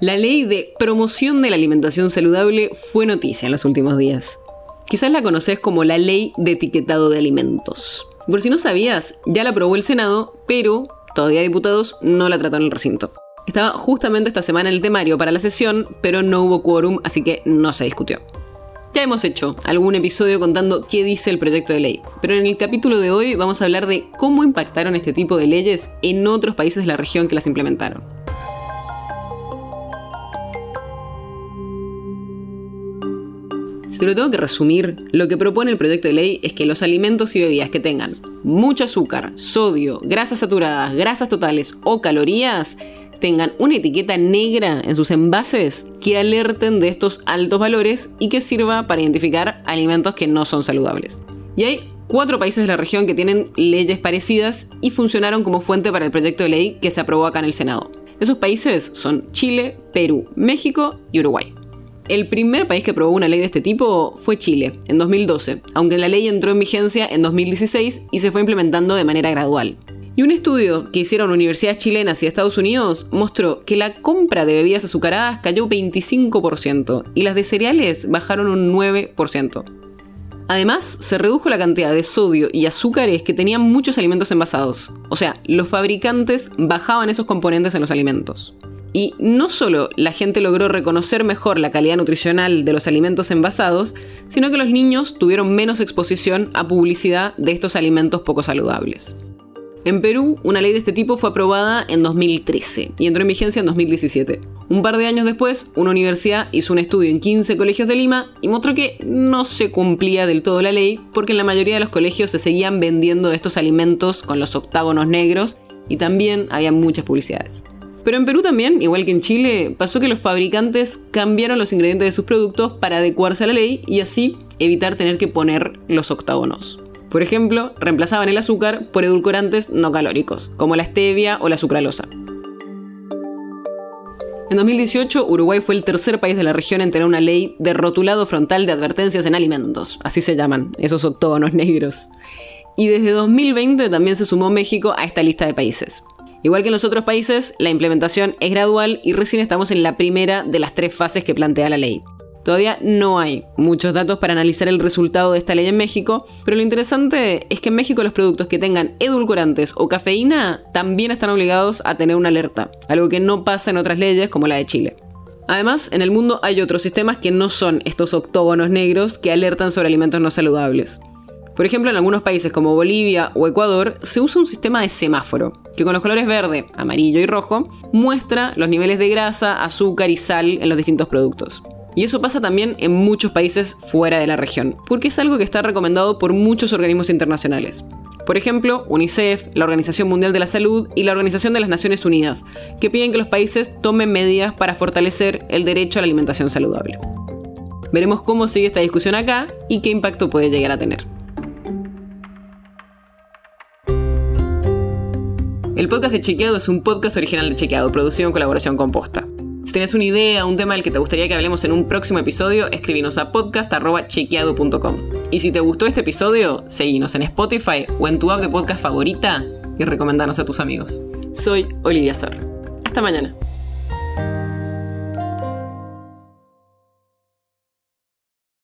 La ley de promoción de la alimentación saludable fue noticia en los últimos días. Quizás la conoces como la ley de etiquetado de alimentos. Por si no sabías, ya la aprobó el Senado, pero todavía diputados no la trataron en el recinto. Estaba justamente esta semana en el temario para la sesión, pero no hubo quórum, así que no se discutió. Ya hemos hecho algún episodio contando qué dice el proyecto de ley, pero en el capítulo de hoy vamos a hablar de cómo impactaron este tipo de leyes en otros países de la región que las implementaron. Si lo tengo que resumir, lo que propone el proyecto de ley es que los alimentos y bebidas que tengan mucho azúcar, sodio, grasas saturadas, grasas totales o calorías tengan una etiqueta negra en sus envases que alerten de estos altos valores y que sirva para identificar alimentos que no son saludables. Y hay cuatro países de la región que tienen leyes parecidas y funcionaron como fuente para el proyecto de ley que se aprobó acá en el Senado. Esos países son Chile, Perú, México y Uruguay. El primer país que aprobó una ley de este tipo fue Chile, en 2012, aunque la ley entró en vigencia en 2016 y se fue implementando de manera gradual. Y un estudio que hicieron universidades chilenas y Estados Unidos mostró que la compra de bebidas azucaradas cayó 25% y las de cereales bajaron un 9%. Además, se redujo la cantidad de sodio y azúcares que tenían muchos alimentos envasados. O sea, los fabricantes bajaban esos componentes en los alimentos. Y no solo la gente logró reconocer mejor la calidad nutricional de los alimentos envasados, sino que los niños tuvieron menos exposición a publicidad de estos alimentos poco saludables. En Perú, una ley de este tipo fue aprobada en 2013 y entró en vigencia en 2017. Un par de años después, una universidad hizo un estudio en 15 colegios de Lima y mostró que no se cumplía del todo la ley porque en la mayoría de los colegios se seguían vendiendo estos alimentos con los octágonos negros y también había muchas publicidades. Pero en Perú también, igual que en Chile, pasó que los fabricantes cambiaron los ingredientes de sus productos para adecuarse a la ley y así evitar tener que poner los octágonos. Por ejemplo, reemplazaban el azúcar por edulcorantes no calóricos, como la stevia o la sucralosa. En 2018, Uruguay fue el tercer país de la región en tener una ley de rotulado frontal de advertencias en alimentos, así se llaman, esos octógonos negros. Y desde 2020 también se sumó México a esta lista de países. Igual que en los otros países, la implementación es gradual y recién estamos en la primera de las tres fases que plantea la ley. Todavía no hay muchos datos para analizar el resultado de esta ley en México, pero lo interesante es que en México los productos que tengan edulcorantes o cafeína también están obligados a tener una alerta, algo que no pasa en otras leyes como la de Chile. Además, en el mundo hay otros sistemas que no son estos octógonos negros que alertan sobre alimentos no saludables. Por ejemplo, en algunos países como Bolivia o Ecuador se usa un sistema de semáforo, que con los colores verde, amarillo y rojo muestra los niveles de grasa, azúcar y sal en los distintos productos. Y eso pasa también en muchos países fuera de la región, porque es algo que está recomendado por muchos organismos internacionales. Por ejemplo, UNICEF, la Organización Mundial de la Salud y la Organización de las Naciones Unidas, que piden que los países tomen medidas para fortalecer el derecho a la alimentación saludable. Veremos cómo sigue esta discusión acá y qué impacto puede llegar a tener. El podcast de Chequeado es un podcast original de Chequeado, producido en colaboración con Posta. Si tienes una idea, un tema del que te gustaría que hablemos en un próximo episodio, escríbenos a podcast.chequeado.com. Y si te gustó este episodio, seguinos en Spotify o en tu app de podcast favorita y recomendanos a tus amigos. Soy Olivia Sor. Hasta mañana.